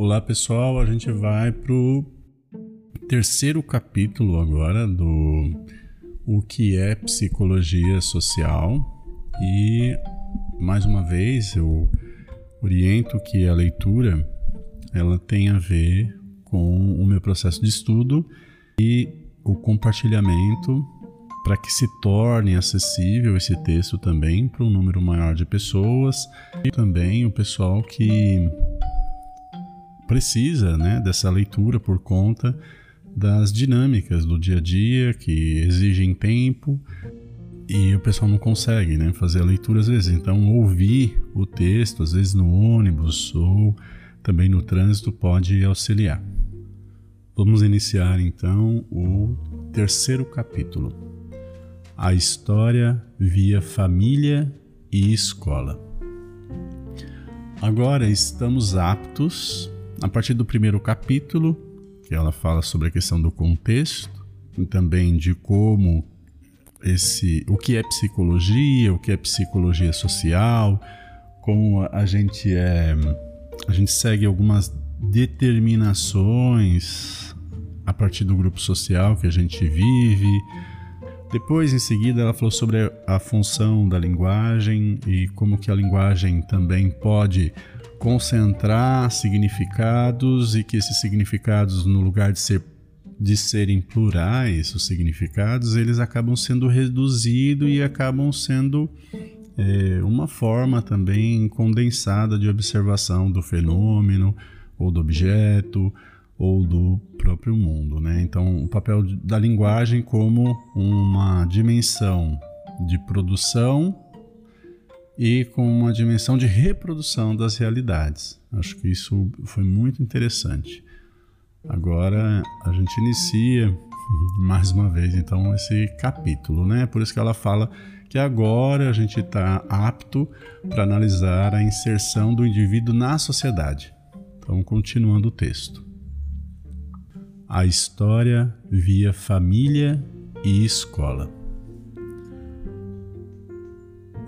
Olá pessoal, a gente vai pro terceiro capítulo agora do o que é psicologia social. E mais uma vez eu oriento que a leitura ela tem a ver com o meu processo de estudo e o compartilhamento para que se torne acessível esse texto também para um número maior de pessoas e também o pessoal que precisa né, dessa leitura por conta das dinâmicas do dia a dia que exigem tempo e o pessoal não consegue né, fazer a leitura às vezes. Então, ouvir o texto, às vezes no ônibus ou também no trânsito, pode auxiliar. Vamos iniciar então o terceiro capítulo: A história via família e escola. Agora estamos aptos, a partir do primeiro capítulo, que ela fala sobre a questão do contexto e também de como esse, o que é psicologia, o que é psicologia social, como a gente é, a gente segue algumas determinações a partir do grupo social que a gente vive. Depois, em seguida, ela falou sobre a função da linguagem e como que a linguagem também pode concentrar significados e que esses significados, no lugar de ser de serem plurais os significados, eles acabam sendo reduzidos e acabam sendo é, uma forma também condensada de observação do fenômeno ou do objeto ou do próprio mundo, né? Então, o papel da linguagem como uma dimensão de produção e com uma dimensão de reprodução das realidades. Acho que isso foi muito interessante. Agora a gente inicia mais uma vez então esse capítulo, né? Por isso que ela fala que agora a gente está apto para analisar a inserção do indivíduo na sociedade. Então, continuando o texto. A história via família e escola.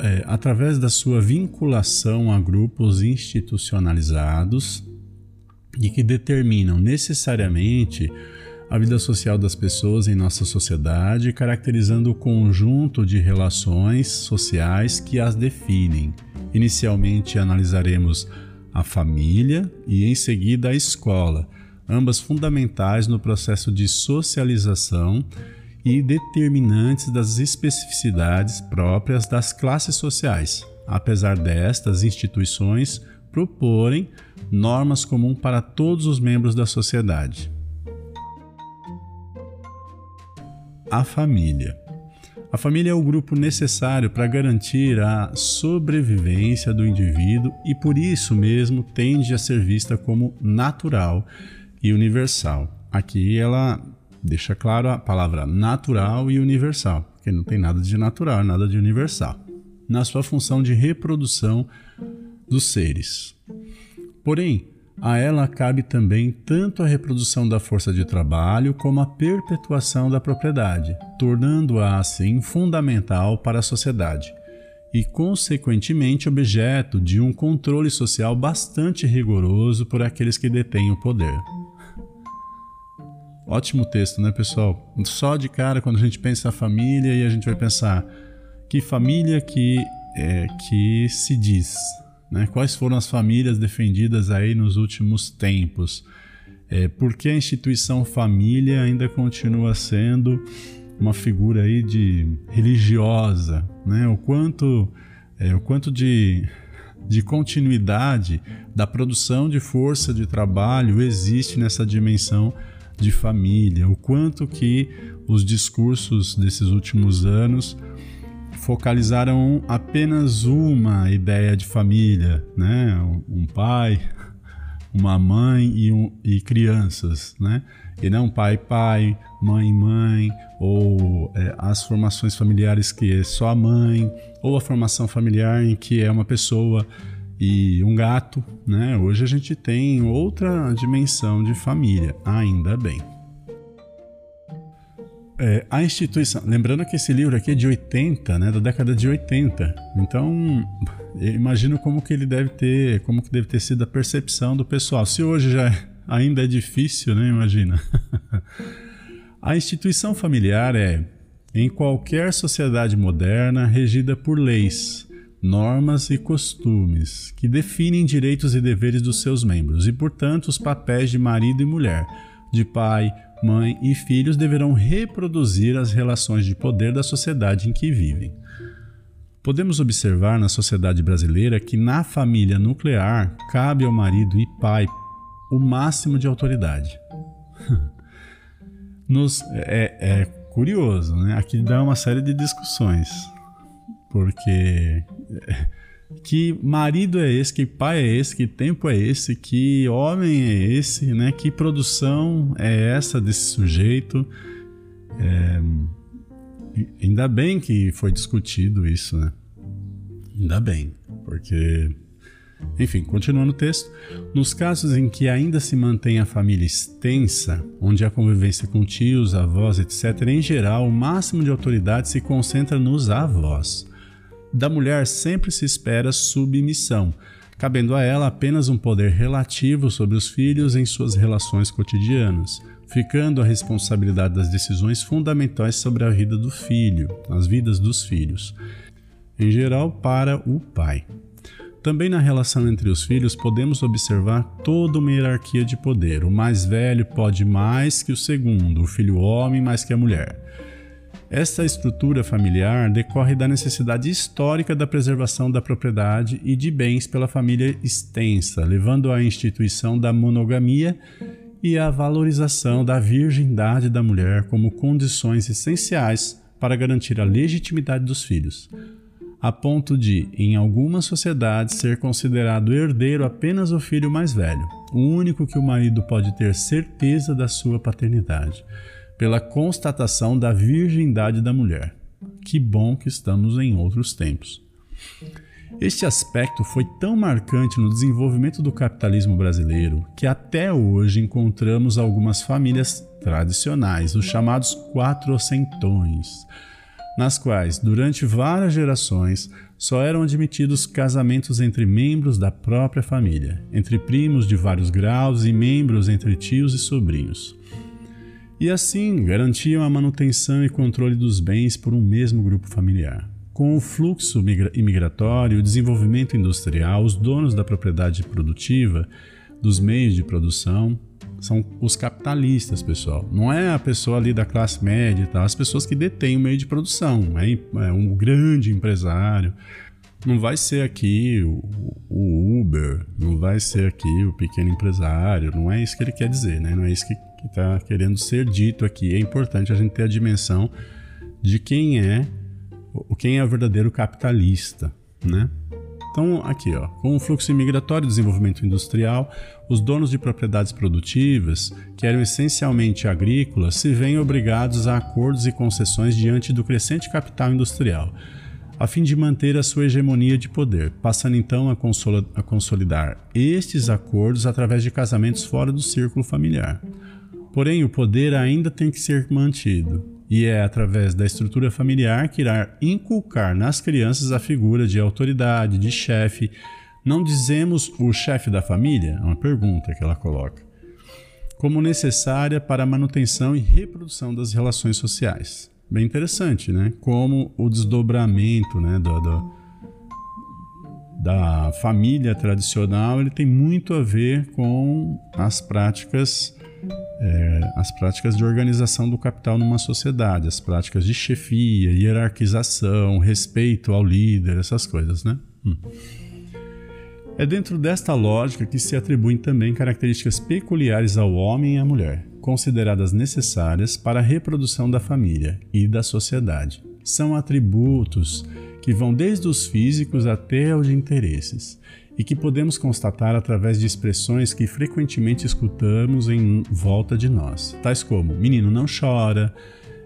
É, através da sua vinculação a grupos institucionalizados, e que determinam necessariamente a vida social das pessoas em nossa sociedade, caracterizando o conjunto de relações sociais que as definem. Inicialmente analisaremos a família e em seguida a escola, ambas fundamentais no processo de socialização e determinantes das especificidades próprias das classes sociais. Apesar destas instituições proporem normas comuns para todos os membros da sociedade. A família. A família é o grupo necessário para garantir a sobrevivência do indivíduo e por isso mesmo tende a ser vista como natural e universal. Aqui ela deixa claro a palavra natural e universal, porque não tem nada de natural, nada de universal. Na sua função de reprodução dos seres. Porém, a ela cabe também tanto a reprodução da força de trabalho como a perpetuação da propriedade, tornando-a assim fundamental para a sociedade e, consequentemente, objeto de um controle social bastante rigoroso por aqueles que detêm o poder. Ótimo texto, né, pessoal? Só de cara, quando a gente pensa na família, e a gente vai pensar que família que, é, que se diz, né? Quais foram as famílias defendidas aí nos últimos tempos? É, por que a instituição família ainda continua sendo uma figura aí de religiosa? Né? O quanto, é, o quanto de, de continuidade da produção de força de trabalho existe nessa dimensão de família? O quanto que os discursos desses últimos anos focalizaram apenas uma ideia de família, né? Um pai, uma mãe e, um, e crianças, né? E não pai, pai, mãe, mãe, ou é, as formações familiares que é só a mãe, ou a formação familiar em que é uma pessoa e um gato, né? Hoje a gente tem outra dimensão de família, ainda bem. é, a instituição. Lembrando que esse livro aqui é de 80, né? Da década de 80. Então, imagino como que ele deve ter, como que deve ter sido a percepção do pessoal. Se hoje já ainda é difícil, né? Imagina. a instituição familiar é, em qualquer sociedade moderna, regida por leis, normas e costumes que definem direitos e deveres dos seus membros e, portanto, os papéis de marido e mulher, de pai, mãe e filhos deverão reproduzir as relações de poder da sociedade em que vivem. Podemos observar na sociedade brasileira que na família nuclear cabe ao marido e pai o máximo de autoridade. Nos, é, é curioso, né? Aqui dá uma série de discussões, porque que marido é esse, que pai é esse, que tempo é esse, que homem é esse, né? Que produção é essa desse sujeito? É... Ainda bem que foi discutido isso, né? Ainda bem, porque enfim, continuando o texto, nos casos em que ainda se mantém a família extensa, onde a convivência com tios, avós, etc., em geral, o máximo de autoridade se concentra nos avós. Da mulher sempre se espera submissão, cabendo a ela apenas um poder relativo sobre os filhos em suas relações cotidianas, ficando a responsabilidade das decisões fundamentais sobre a vida do filho, as vidas dos filhos, em geral para o pai. Também na relação entre os filhos podemos observar toda uma hierarquia de poder. O mais velho pode mais que o segundo, o filho homem mais que a mulher. Esta estrutura familiar decorre da necessidade histórica da preservação da propriedade e de bens pela família extensa, levando à instituição da monogamia e à valorização da virgindade da mulher como condições essenciais para garantir a legitimidade dos filhos, a ponto de, em algumas sociedades, ser considerado herdeiro apenas o filho mais velho, o único que o marido pode ter certeza da sua paternidade pela constatação da virgindade da mulher. Que bom que estamos em outros tempos. Este aspecto foi tão marcante no desenvolvimento do capitalismo brasileiro que até hoje encontramos algumas famílias tradicionais, os chamados quatrocentões, nas quais, durante várias gerações, só eram admitidos casamentos entre membros da própria família, entre primos de vários graus e membros entre tios e sobrinhos e assim garantiam a manutenção e controle dos bens por um mesmo grupo familiar. Com o fluxo imigratório e o desenvolvimento industrial, os donos da propriedade produtiva, dos meios de produção, são os capitalistas, pessoal. Não é a pessoa ali da classe média, tá? as pessoas que detêm o meio de produção. É, é um grande empresário. Não vai ser aqui o, o Uber, não vai ser aqui o pequeno empresário. Não é isso que ele quer dizer, né? Não é isso que que está querendo ser dito aqui. É importante a gente ter a dimensão de quem é o quem é o verdadeiro capitalista, né? Então, aqui, ó, com o fluxo migratório e desenvolvimento industrial, os donos de propriedades produtivas, que eram essencialmente agrícolas, se veem obrigados a acordos e concessões diante do crescente capital industrial, a fim de manter a sua hegemonia de poder, passando então a, a consolidar estes acordos através de casamentos fora do círculo familiar. Porém, o poder ainda tem que ser mantido, e é através da estrutura familiar que irá inculcar nas crianças a figura de autoridade, de chefe. Não dizemos o chefe da família? É uma pergunta que ela coloca. Como necessária para a manutenção e reprodução das relações sociais. Bem interessante, né? Como o desdobramento né, do, do da família tradicional ele tem muito a ver com as práticas é, as práticas de organização do capital numa sociedade, as práticas de chefia, hierarquização, respeito ao líder, essas coisas, né? Hum. É dentro desta lógica que se atribuem também características peculiares ao homem e à mulher, consideradas necessárias para a reprodução da família e da sociedade. São atributos que vão desde os físicos até os de interesses e que podemos constatar através de expressões que frequentemente escutamos em volta de nós, tais como menino não chora,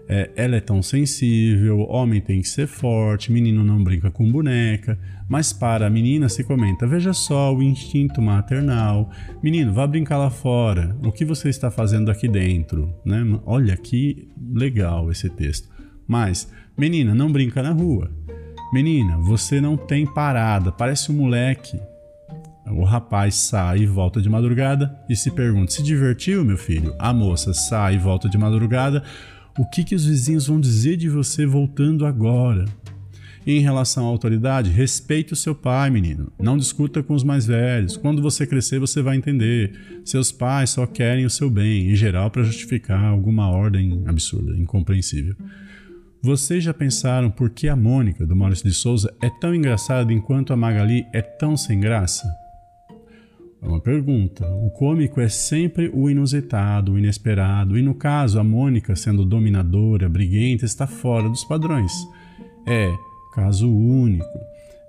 é, ela é tão sensível, homem tem que ser forte, menino não brinca com boneca. Mas para a menina se comenta: veja só o instinto maternal. Menino, vá brincar lá fora. O que você está fazendo aqui dentro? Né? Olha que legal esse texto. Mas, menina, não brinca na rua. Menina, você não tem parada, parece um moleque. O rapaz sai e volta de madrugada e se pergunta: se divertiu, meu filho? A moça sai e volta de madrugada. O que, que os vizinhos vão dizer de você voltando agora? em relação à autoridade, respeite o seu pai, menino. Não discuta com os mais velhos. Quando você crescer, você vai entender. Seus pais só querem o seu bem, em geral, para justificar alguma ordem absurda, incompreensível. Vocês já pensaram por que a Mônica, do Maurício de Souza, é tão engraçada enquanto a Magali é tão sem graça? É uma pergunta. O cômico é sempre o inusitado, o inesperado, e no caso, a Mônica, sendo dominadora, briguenta, está fora dos padrões. É, caso único.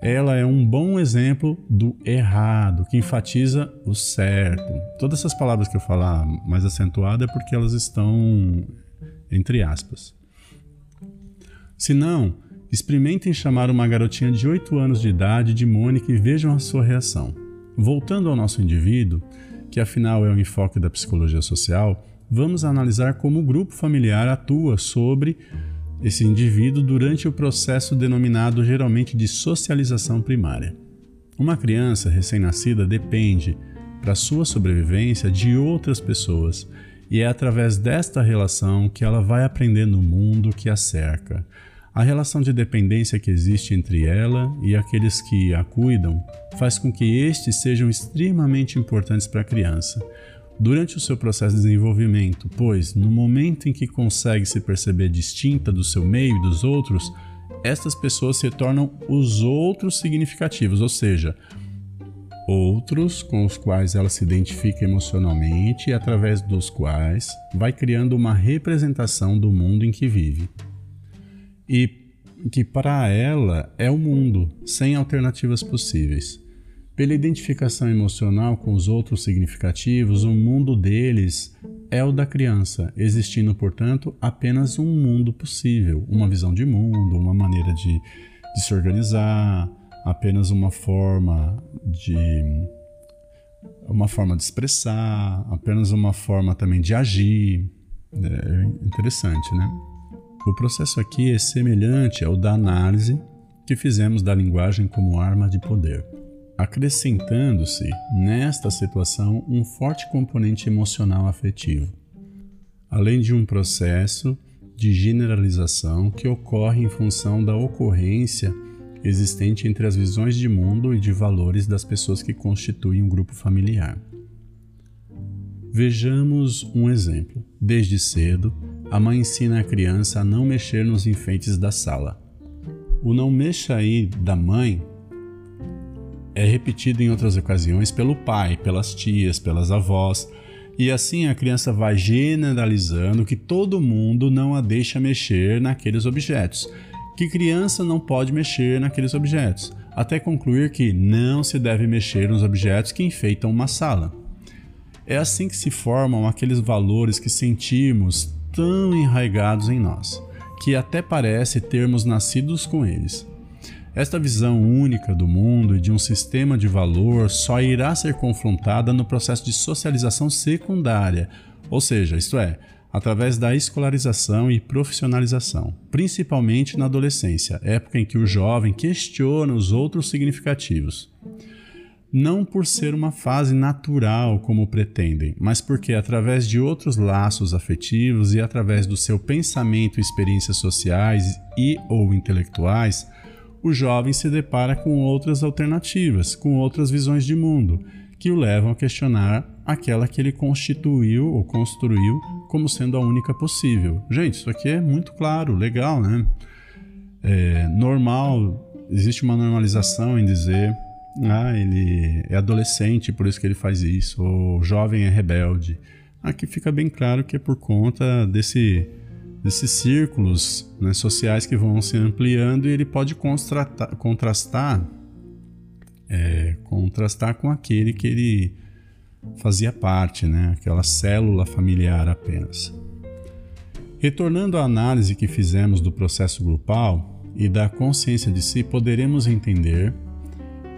Ela é um bom exemplo do errado, que enfatiza o certo. Todas essas palavras que eu falar mais acentuada é porque elas estão entre aspas. Se não, experimentem chamar uma garotinha de 8 anos de idade de Mônica e vejam a sua reação. Voltando ao nosso indivíduo, que afinal é o enfoque da psicologia social, vamos analisar como o grupo familiar atua sobre esse indivíduo durante o processo denominado geralmente de socialização primária. Uma criança recém-nascida depende, para sua sobrevivência, de outras pessoas, e é através desta relação que ela vai aprendendo o mundo que a cerca. A relação de dependência que existe entre ela e aqueles que a cuidam faz com que estes sejam extremamente importantes para a criança, durante o seu processo de desenvolvimento, pois no momento em que consegue se perceber distinta do seu meio e dos outros, estas pessoas se tornam os outros significativos, ou seja, outros com os quais ela se identifica emocionalmente e através dos quais vai criando uma representação do mundo em que vive. E que para ela é o mundo, sem alternativas possíveis. Pela identificação emocional com os outros significativos, o mundo deles é o da criança, existindo, portanto, apenas um mundo possível, uma visão de mundo, uma maneira de, de se organizar, apenas uma forma de uma forma de expressar, apenas uma forma também de agir. É interessante, né? O processo aqui é semelhante ao da análise que fizemos da linguagem como arma de poder acrescentando-se nesta situação um forte componente emocional afetivo, além de um processo de generalização que ocorre em função da ocorrência existente entre as visões de mundo e de valores das pessoas que constituem um grupo familiar. Vejamos um exemplo. Desde cedo, a mãe ensina a criança a não mexer nos enfeites da sala. O não mexa aí da mãe é repetido em outras ocasiões pelo pai, pelas tias, pelas avós, e assim a criança vai generalizando que todo mundo não a deixa mexer naqueles objetos, que criança não pode mexer naqueles objetos, até concluir que não se deve mexer nos objetos que enfeitam uma sala. É assim que se formam aqueles valores que sentimos tão enraigados em nós, que até parece termos nascidos com eles. Esta visão única do mundo e de um sistema de valor só irá ser confrontada no processo de socialização secundária, ou seja, isto é, através da escolarização e profissionalização, principalmente na adolescência, época em que o jovem questiona os outros significativos. Não por ser uma fase natural como pretendem, mas porque, através de outros laços afetivos e através do seu pensamento e experiências sociais e ou intelectuais, o jovem se depara com outras alternativas, com outras visões de mundo, que o levam a questionar aquela que ele constituiu ou construiu como sendo a única possível. Gente, isso aqui é muito claro, legal, né? É normal, existe uma normalização em dizer ah, ele é adolescente, por isso que ele faz isso, ou jovem é rebelde. Aqui fica bem claro que é por conta desse desses círculos né, sociais que vão se ampliando e ele pode contrastar é, contrastar com aquele que ele fazia parte, né, aquela célula familiar apenas. Retornando à análise que fizemos do processo grupal e da consciência de si, poderemos entender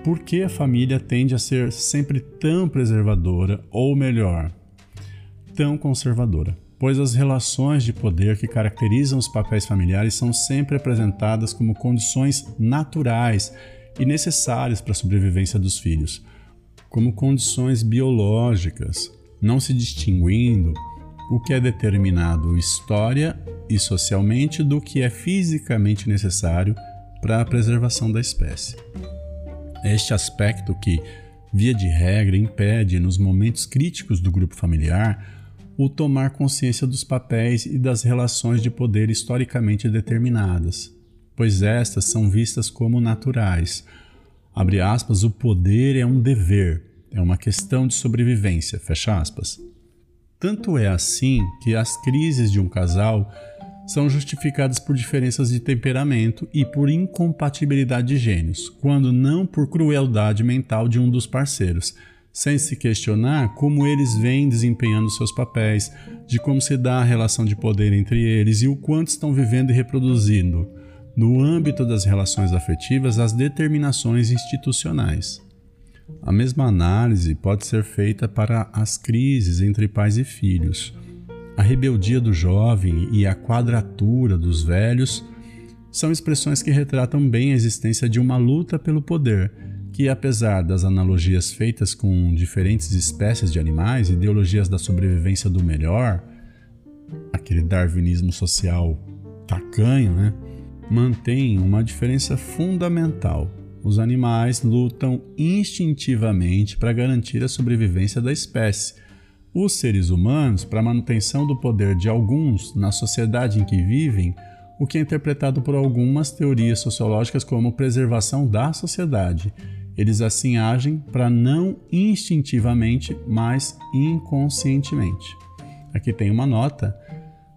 por que a família tende a ser sempre tão preservadora, ou melhor, tão conservadora. Pois as relações de poder que caracterizam os papéis familiares são sempre apresentadas como condições naturais e necessárias para a sobrevivência dos filhos, como condições biológicas, não se distinguindo o que é determinado história e socialmente do que é fisicamente necessário para a preservação da espécie. Este aspecto que, via de regra, impede, nos momentos críticos do grupo familiar, o tomar consciência dos papéis e das relações de poder historicamente determinadas, pois estas são vistas como naturais. Abre aspas, o poder é um dever, é uma questão de sobrevivência, fecha aspas. Tanto é assim que as crises de um casal são justificadas por diferenças de temperamento e por incompatibilidade de gênios, quando não por crueldade mental de um dos parceiros, sem se questionar como eles vêm desempenhando seus papéis, de como se dá a relação de poder entre eles e o quanto estão vivendo e reproduzindo, no âmbito das relações afetivas, as determinações institucionais. A mesma análise pode ser feita para as crises entre pais e filhos. A rebeldia do jovem e a quadratura dos velhos são expressões que retratam bem a existência de uma luta pelo poder, que, apesar das analogias feitas com diferentes espécies de animais, ideologias da sobrevivência do melhor, aquele darwinismo social tacanho, né, mantém uma diferença fundamental os animais lutam instintivamente para garantir a sobrevivência da espécie. Os seres humanos, para a manutenção do poder de alguns na sociedade em que vivem, o que é interpretado por algumas teorias sociológicas como preservação da sociedade. Eles assim agem para não instintivamente, mas inconscientemente. Aqui tem uma nota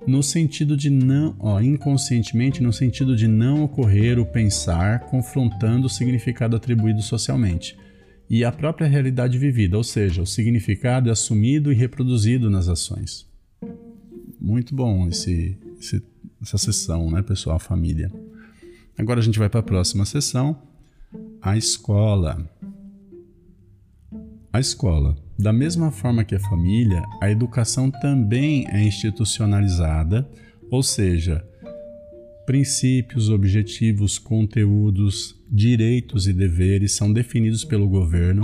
no sentido de não, ó, inconscientemente, no sentido de não ocorrer o pensar confrontando o significado atribuído socialmente e a própria realidade vivida, ou seja, o significado é assumido e reproduzido nas ações. Muito bom esse, esse, essa sessão, né, pessoal, família. Agora a gente vai para a próxima sessão, a escola. A escola. Da mesma forma que a família, a educação também é institucionalizada, ou seja, princípios, objetivos, conteúdos, direitos e deveres são definidos pelo governo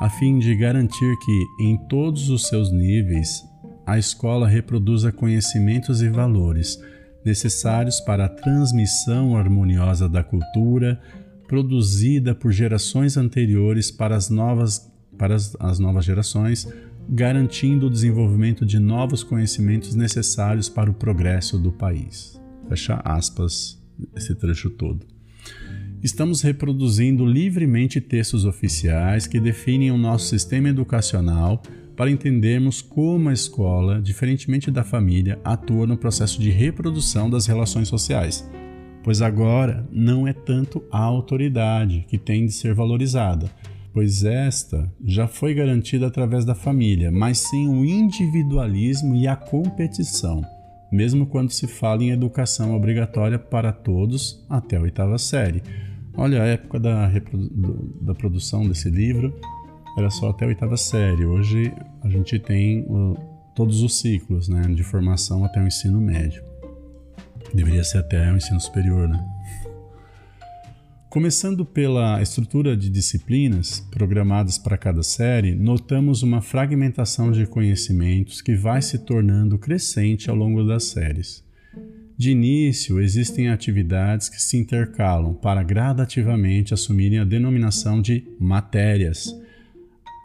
a fim de garantir que, em todos os seus níveis, a escola reproduza conhecimentos e valores necessários para a transmissão harmoniosa da cultura produzida por gerações anteriores para as novas para as, as novas gerações, garantindo o desenvolvimento de novos conhecimentos necessários para o progresso do país. Fecha aspas esse trecho todo. Estamos reproduzindo livremente textos oficiais que definem o nosso sistema educacional para entendermos como a escola, diferentemente da família, atua no processo de reprodução das relações sociais, pois agora não é tanto a autoridade que tem de ser valorizada, pois esta já foi garantida através da família, mas sim o individualismo e a competição, mesmo quando se fala em educação obrigatória para todos até a oitava série. Olha, a época da, da produção desse livro era só até a oitava série. Hoje a gente tem uh, todos os ciclos né, de formação até o ensino médio. Deveria ser até o ensino superior, né? Começando pela estrutura de disciplinas programadas para cada série, notamos uma fragmentação de conhecimentos que vai se tornando crescente ao longo das séries. De início, existem atividades que se intercalam para gradativamente assumirem a denominação de matérias,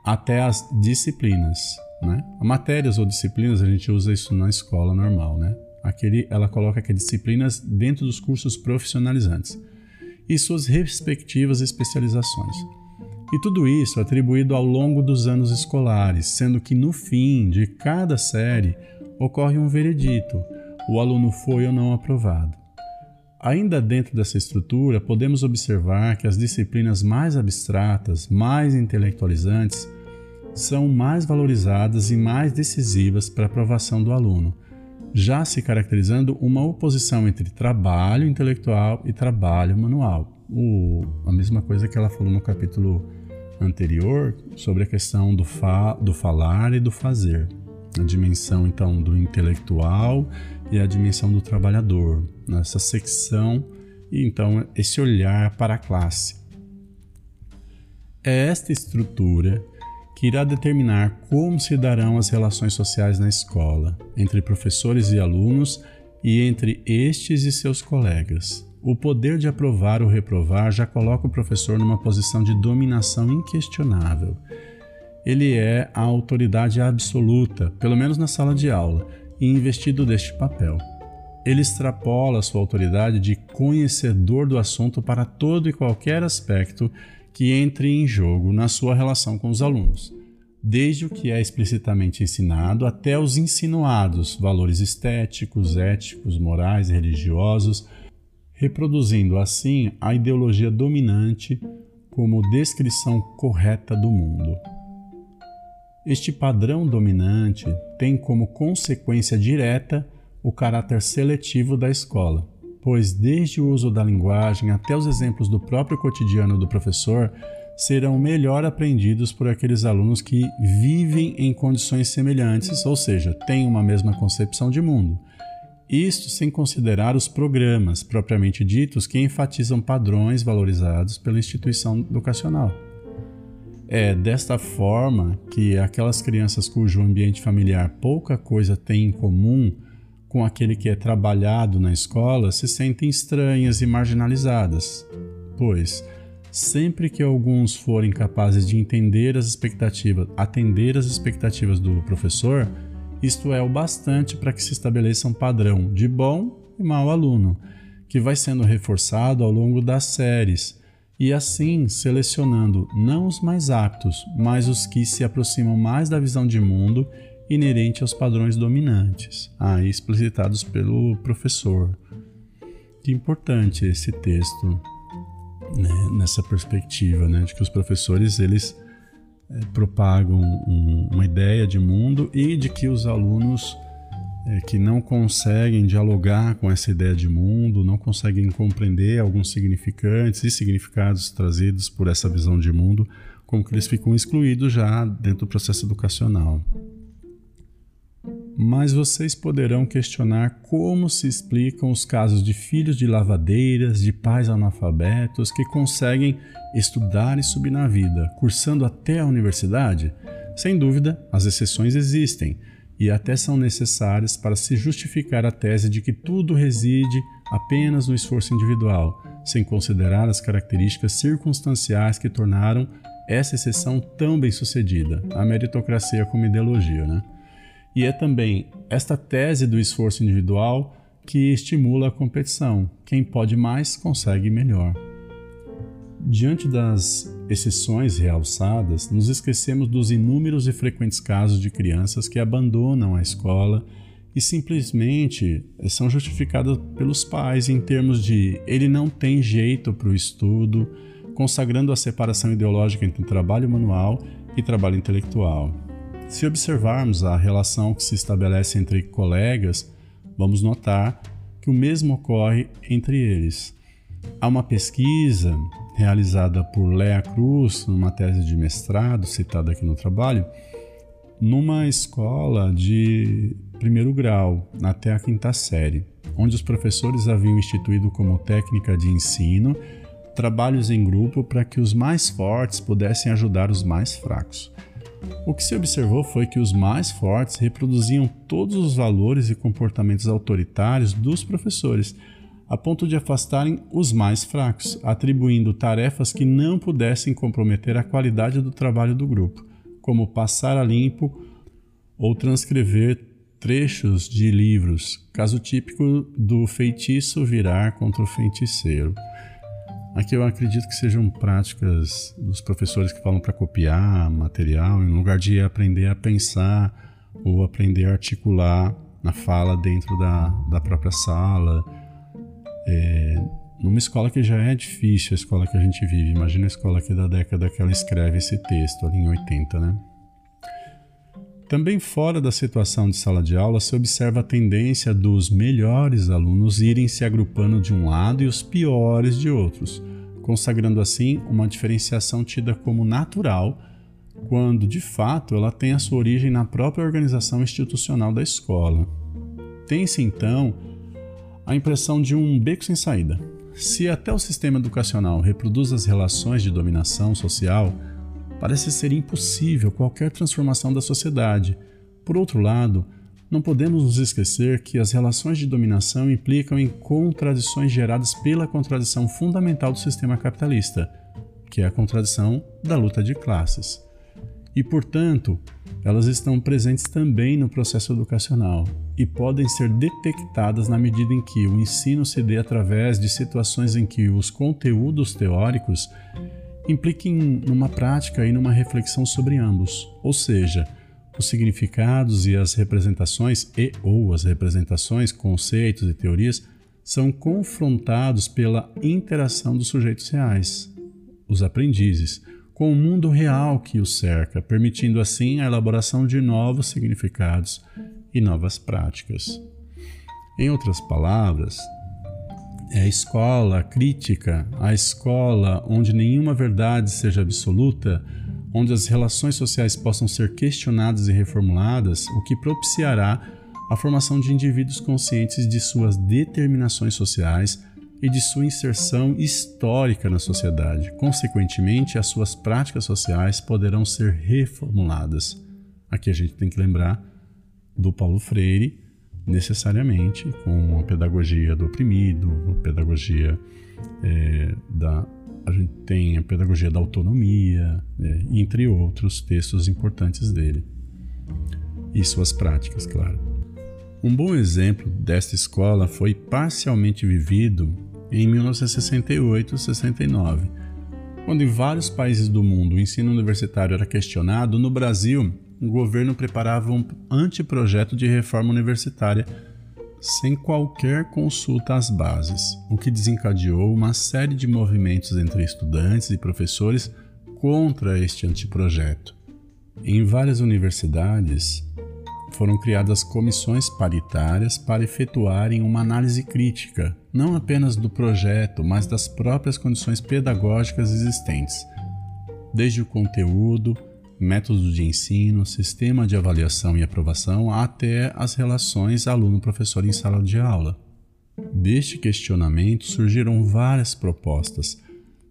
até as disciplinas. Né? Matérias ou disciplinas, a gente usa isso na escola normal. Né? Aquele, ela coloca que disciplinas dentro dos cursos profissionalizantes e suas respectivas especializações. E tudo isso atribuído ao longo dos anos escolares, sendo que no fim de cada série ocorre um veredito: o aluno foi ou não aprovado. Ainda dentro dessa estrutura, podemos observar que as disciplinas mais abstratas, mais intelectualizantes, são mais valorizadas e mais decisivas para a aprovação do aluno, já se caracterizando uma oposição entre trabalho intelectual e trabalho manual. O, a mesma coisa que ela falou no capítulo anterior sobre a questão do, fa, do falar e do fazer. A dimensão então do intelectual e a dimensão do trabalhador, nessa secção e então esse olhar para a classe. É esta estrutura que irá determinar como se darão as relações sociais na escola, entre professores e alunos e entre estes e seus colegas. O poder de aprovar ou reprovar já coloca o professor numa posição de dominação inquestionável. Ele é a autoridade absoluta, pelo menos na sala de aula, e investido deste papel. Ele extrapola sua autoridade de conhecedor do assunto para todo e qualquer aspecto que entre em jogo na sua relação com os alunos, desde o que é explicitamente ensinado até os insinuados valores estéticos, éticos, morais e religiosos, reproduzindo assim a ideologia dominante como descrição correta do mundo. Este padrão dominante tem como consequência direta o caráter seletivo da escola pois desde o uso da linguagem até os exemplos do próprio cotidiano do professor serão melhor aprendidos por aqueles alunos que vivem em condições semelhantes, ou seja, têm uma mesma concepção de mundo. Isto sem considerar os programas propriamente ditos que enfatizam padrões valorizados pela instituição educacional. É desta forma que aquelas crianças cujo ambiente familiar pouca coisa tem em comum com aquele que é trabalhado na escola se sentem estranhas e marginalizadas, pois sempre que alguns forem capazes de entender as expectativas, atender as expectativas do professor, isto é o bastante para que se estabeleça um padrão de bom e mau aluno, que vai sendo reforçado ao longo das séries, e assim selecionando não os mais aptos, mas os que se aproximam mais da visão de mundo inerente aos padrões dominantes, aí explicitados pelo professor. Que importante esse texto né, nessa perspectiva, né, de que os professores eles é, propagam um, uma ideia de mundo e de que os alunos é, que não conseguem dialogar com essa ideia de mundo, não conseguem compreender alguns significantes e significados trazidos por essa visão de mundo, como que eles ficam excluídos já dentro do processo educacional mas vocês poderão questionar como se explicam os casos de filhos de lavadeiras, de pais analfabetos que conseguem estudar e subir na vida, cursando até a universidade? Sem dúvida, as exceções existem e até são necessárias para se justificar a tese de que tudo reside apenas no esforço individual, sem considerar as características circunstanciais que tornaram essa exceção tão bem sucedida, a meritocracia como ideologia, né? E é também esta tese do esforço individual que estimula a competição. Quem pode mais consegue melhor. Diante das exceções realçadas, nos esquecemos dos inúmeros e frequentes casos de crianças que abandonam a escola e simplesmente são justificadas pelos pais em termos de ele não tem jeito para o estudo, consagrando a separação ideológica entre trabalho manual e trabalho intelectual. Se observarmos a relação que se estabelece entre colegas, vamos notar que o mesmo ocorre entre eles. Há uma pesquisa realizada por Lea Cruz, numa tese de mestrado citada aqui no trabalho, numa escola de primeiro grau, até a quinta série, onde os professores haviam instituído como técnica de ensino trabalhos em grupo para que os mais fortes pudessem ajudar os mais fracos. O que se observou foi que os mais fortes reproduziam todos os valores e comportamentos autoritários dos professores, a ponto de afastarem os mais fracos, atribuindo tarefas que não pudessem comprometer a qualidade do trabalho do grupo, como passar a limpo ou transcrever trechos de livros, caso típico do feitiço virar contra o feiticeiro. Aqui eu acredito que sejam práticas dos professores que falam para copiar material, em lugar de aprender a pensar ou aprender a articular na fala dentro da, da própria sala. É, numa escola que já é difícil, a escola que a gente vive, imagina a escola aqui da década que ela escreve esse texto, ali em 80, né? Também fora da situação de sala de aula se observa a tendência dos melhores alunos irem se agrupando de um lado e os piores de outros, consagrando assim uma diferenciação tida como natural, quando de fato ela tem a sua origem na própria organização institucional da escola. Tem-se então a impressão de um beco sem saída. Se até o sistema educacional reproduz as relações de dominação social, parece ser impossível qualquer transformação da sociedade. Por outro lado, não podemos nos esquecer que as relações de dominação implicam em contradições geradas pela contradição fundamental do sistema capitalista, que é a contradição da luta de classes. E, portanto, elas estão presentes também no processo educacional e podem ser detectadas na medida em que o ensino se dê através de situações em que os conteúdos teóricos impliquem numa prática e numa reflexão sobre ambos, ou seja, os significados e as representações e ou as representações, conceitos e teorias são confrontados pela interação dos sujeitos reais, os aprendizes, com o mundo real que os cerca, permitindo assim a elaboração de novos significados e novas práticas. Em outras palavras, é a escola crítica, a escola onde nenhuma verdade seja absoluta, onde as relações sociais possam ser questionadas e reformuladas, o que propiciará a formação de indivíduos conscientes de suas determinações sociais e de sua inserção histórica na sociedade. Consequentemente, as suas práticas sociais poderão ser reformuladas. Aqui a gente tem que lembrar do Paulo Freire, necessariamente com a pedagogia do oprimido, a pedagogia é, da. A gente tem a pedagogia da autonomia, é, entre outros textos importantes dele. E suas práticas, claro. Um bom exemplo desta escola foi parcialmente vivido em 1968-69, quando em vários países do mundo o ensino universitário era questionado, no Brasil o governo preparava um anteprojeto de reforma universitária sem qualquer consulta às bases, o que desencadeou uma série de movimentos entre estudantes e professores contra este anteprojeto. Em várias universidades, foram criadas comissões paritárias para efetuarem uma análise crítica, não apenas do projeto, mas das próprias condições pedagógicas existentes, desde o conteúdo, métodos de ensino, sistema de avaliação e aprovação, até as relações aluno-professor em sala de aula. Deste questionamento surgiram várias propostas,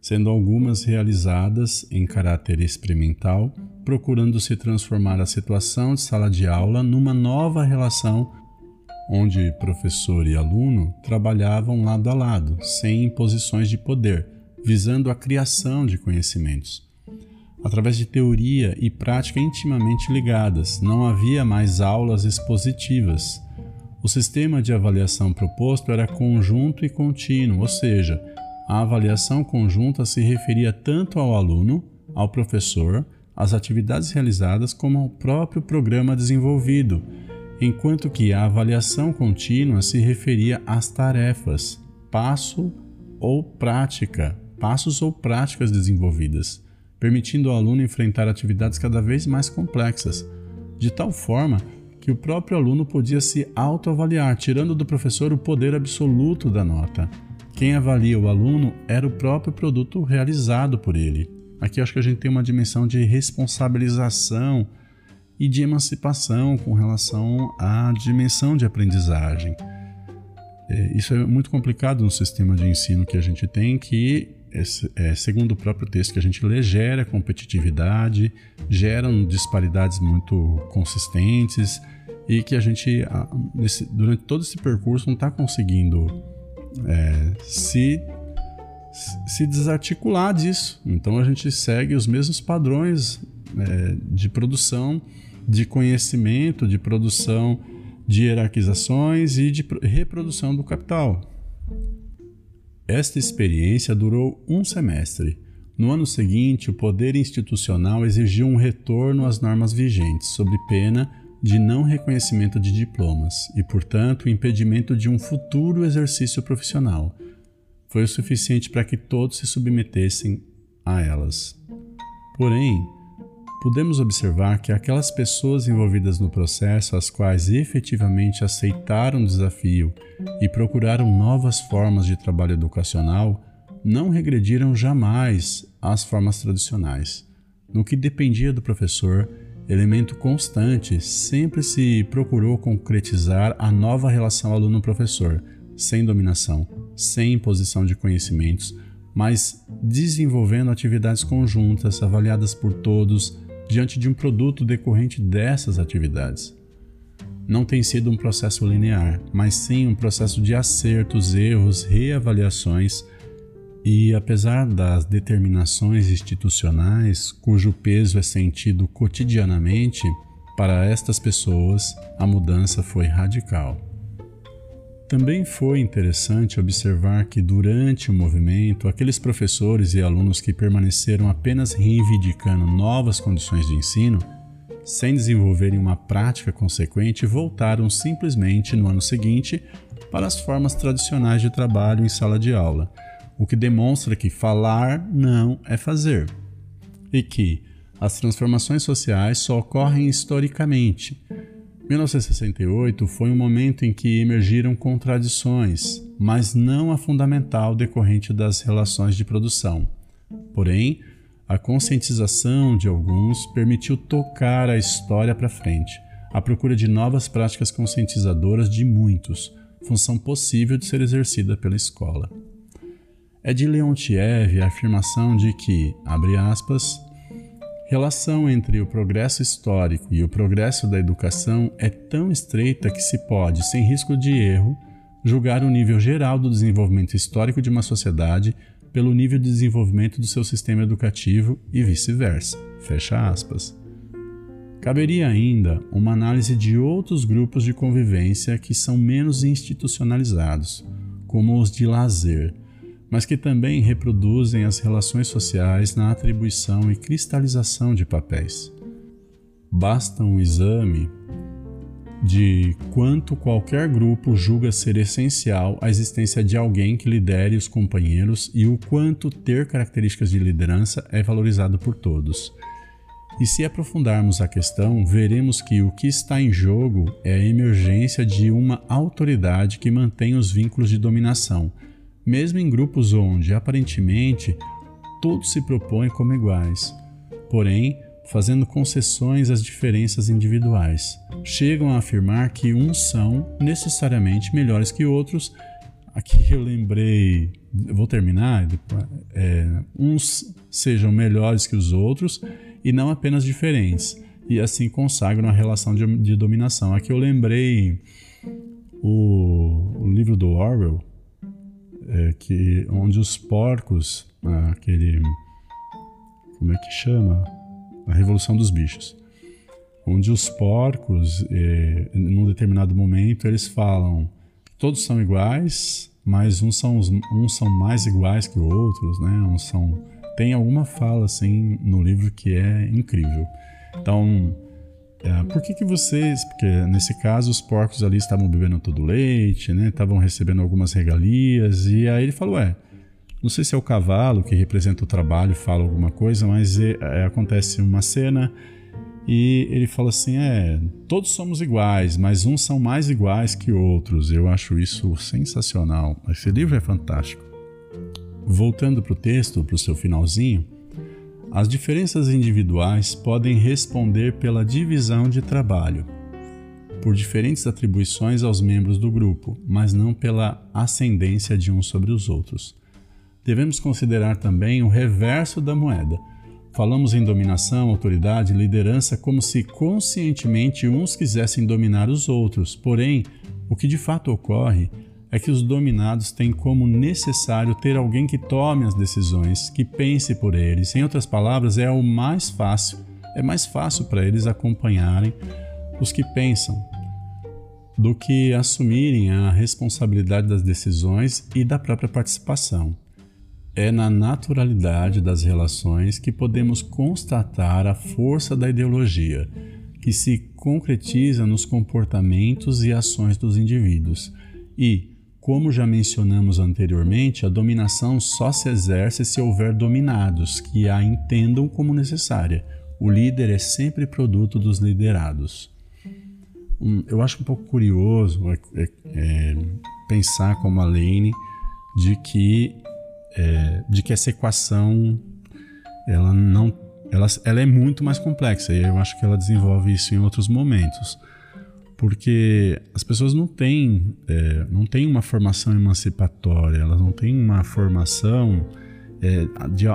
sendo algumas realizadas em caráter experimental, procurando se transformar a situação de sala de aula numa nova relação onde professor e aluno trabalhavam lado a lado, sem imposições de poder, visando a criação de conhecimentos através de teoria e prática intimamente ligadas, não havia mais aulas expositivas. O sistema de avaliação proposto era conjunto e contínuo, ou seja, a avaliação conjunta se referia tanto ao aluno, ao professor, às atividades realizadas, como ao próprio programa desenvolvido, enquanto que a avaliação contínua se referia às tarefas, passo ou prática, passos ou práticas desenvolvidas permitindo ao aluno enfrentar atividades cada vez mais complexas, de tal forma que o próprio aluno podia se autoavaliar, tirando do professor o poder absoluto da nota. Quem avalia o aluno era o próprio produto realizado por ele. Aqui acho que a gente tem uma dimensão de responsabilização e de emancipação com relação à dimensão de aprendizagem. É, isso é muito complicado no sistema de ensino que a gente tem, que é, segundo o próprio texto que a gente lê, gera competitividade, geram disparidades muito consistentes e que a gente, nesse, durante todo esse percurso, não está conseguindo é, se, se desarticular disso. Então a gente segue os mesmos padrões é, de produção, de conhecimento, de produção de hierarquizações e de reprodução do capital. Esta experiência durou um semestre. No ano seguinte, o poder institucional exigiu um retorno às normas vigentes, sob pena de não reconhecimento de diplomas e, portanto, o impedimento de um futuro exercício profissional. Foi o suficiente para que todos se submetessem a elas. Porém, podemos observar que aquelas pessoas envolvidas no processo, as quais efetivamente aceitaram o desafio e procuraram novas formas de trabalho educacional, não regrediram jamais às formas tradicionais. No que dependia do professor, elemento constante, sempre se procurou concretizar a nova relação aluno-professor, sem dominação, sem imposição de conhecimentos, mas desenvolvendo atividades conjuntas avaliadas por todos diante de um produto decorrente dessas atividades. Não tem sido um processo linear, mas sim um processo de acertos, erros, reavaliações e, apesar das determinações institucionais, cujo peso é sentido cotidianamente, para estas pessoas a mudança foi radical. Também foi interessante observar que, durante o movimento, aqueles professores e alunos que permaneceram apenas reivindicando novas condições de ensino, sem desenvolverem uma prática consequente, voltaram simplesmente no ano seguinte para as formas tradicionais de trabalho em sala de aula, o que demonstra que falar não é fazer e que as transformações sociais só ocorrem historicamente 1968 foi um momento em que emergiram contradições, mas não a fundamental decorrente das relações de produção. Porém, a conscientização de alguns permitiu tocar a história para frente, à procura de novas práticas conscientizadoras de muitos, função possível de ser exercida pela escola. É de Leontiev a afirmação de que, abre aspas, relação entre o progresso histórico e o progresso da educação é tão estreita que se pode, sem risco de erro, julgar o nível geral do desenvolvimento histórico de uma sociedade pelo nível de desenvolvimento do seu sistema educativo e vice-versa. Fecha aspas. Caberia ainda uma análise de outros grupos de convivência que são menos institucionalizados, como os de lazer, mas que também reproduzem as relações sociais na atribuição e cristalização de papéis. Basta um exame de quanto qualquer grupo julga ser essencial a existência de alguém que lidere os companheiros e o quanto ter características de liderança é valorizado por todos. E se aprofundarmos a questão, veremos que o que está em jogo é a emergência de uma autoridade que mantém os vínculos de dominação mesmo em grupos onde, aparentemente, todos se propõem como iguais, porém, fazendo concessões às diferenças individuais. Chegam a afirmar que uns são necessariamente melhores que outros. Aqui eu lembrei, vou terminar, é, uns sejam melhores que os outros e não apenas diferentes, e assim consagram a relação de, de dominação. Aqui eu lembrei o, o livro do Orwell, é, que onde os porcos, aquele como é que chama, a revolução dos bichos, onde os porcos, é, num determinado momento, eles falam todos são iguais, mas uns são, uns são mais iguais que outros, né? Uns são tem alguma fala assim no livro que é incrível. Então é, por que, que vocês, porque nesse caso os porcos ali estavam bebendo todo o leite, né? Estavam recebendo algumas regalias e aí ele falou, é, não sei se é o cavalo que representa o trabalho fala alguma coisa, mas é, é, acontece uma cena e ele fala assim, é, todos somos iguais, mas uns são mais iguais que outros. Eu acho isso sensacional. Esse livro é fantástico. Voltando para o texto, para o seu finalzinho, as diferenças individuais podem responder pela divisão de trabalho, por diferentes atribuições aos membros do grupo, mas não pela ascendência de uns sobre os outros. Devemos considerar também o reverso da moeda. Falamos em dominação, autoridade, liderança como se conscientemente uns quisessem dominar os outros, porém, o que de fato ocorre é que os dominados têm como necessário ter alguém que tome as decisões, que pense por eles. Em outras palavras, é o mais fácil, é mais fácil para eles acompanharem os que pensam do que assumirem a responsabilidade das decisões e da própria participação. É na naturalidade das relações que podemos constatar a força da ideologia, que se concretiza nos comportamentos e ações dos indivíduos. E, como já mencionamos anteriormente, a dominação só se exerce se houver dominados que a entendam como necessária, o líder é sempre produto dos liderados. Um, eu acho um pouco curioso é, é, é, pensar como a Lane de que, é, de que essa equação ela não ela, ela é muito mais complexa e eu acho que ela desenvolve isso em outros momentos porque as pessoas não têm, é, não têm uma formação emancipatória, elas não têm uma formação é, de,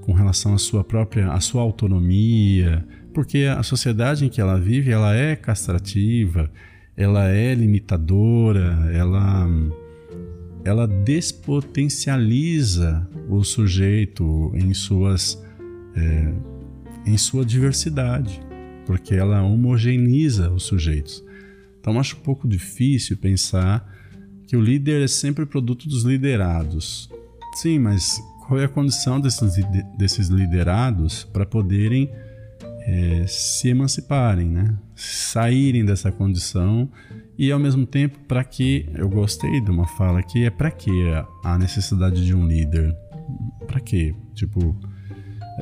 com relação à sua própria, à sua autonomia, porque a sociedade em que ela vive, ela é castrativa, ela é limitadora, ela ela despotencializa o sujeito em suas é, em sua diversidade, porque ela homogeneiza os sujeitos. Então acho um pouco difícil pensar que o líder é sempre produto dos liderados. Sim, mas qual é a condição desses, desses liderados para poderem é, se emanciparem, né? saírem dessa condição e ao mesmo tempo para que eu gostei de uma fala aqui é para que a necessidade de um líder para quê tipo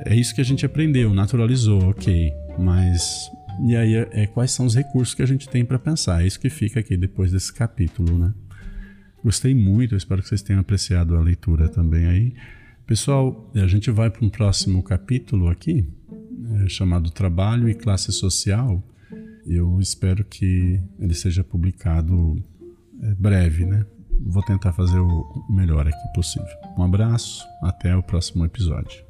é isso que a gente aprendeu naturalizou ok mas e aí é, é, quais são os recursos que a gente tem para pensar. É isso que fica aqui depois desse capítulo, né? Gostei muito, espero que vocês tenham apreciado a leitura também aí. Pessoal, a gente vai para um próximo capítulo aqui, é, chamado Trabalho e Classe Social. Eu espero que ele seja publicado é, breve, né? Vou tentar fazer o melhor aqui possível. Um abraço, até o próximo episódio.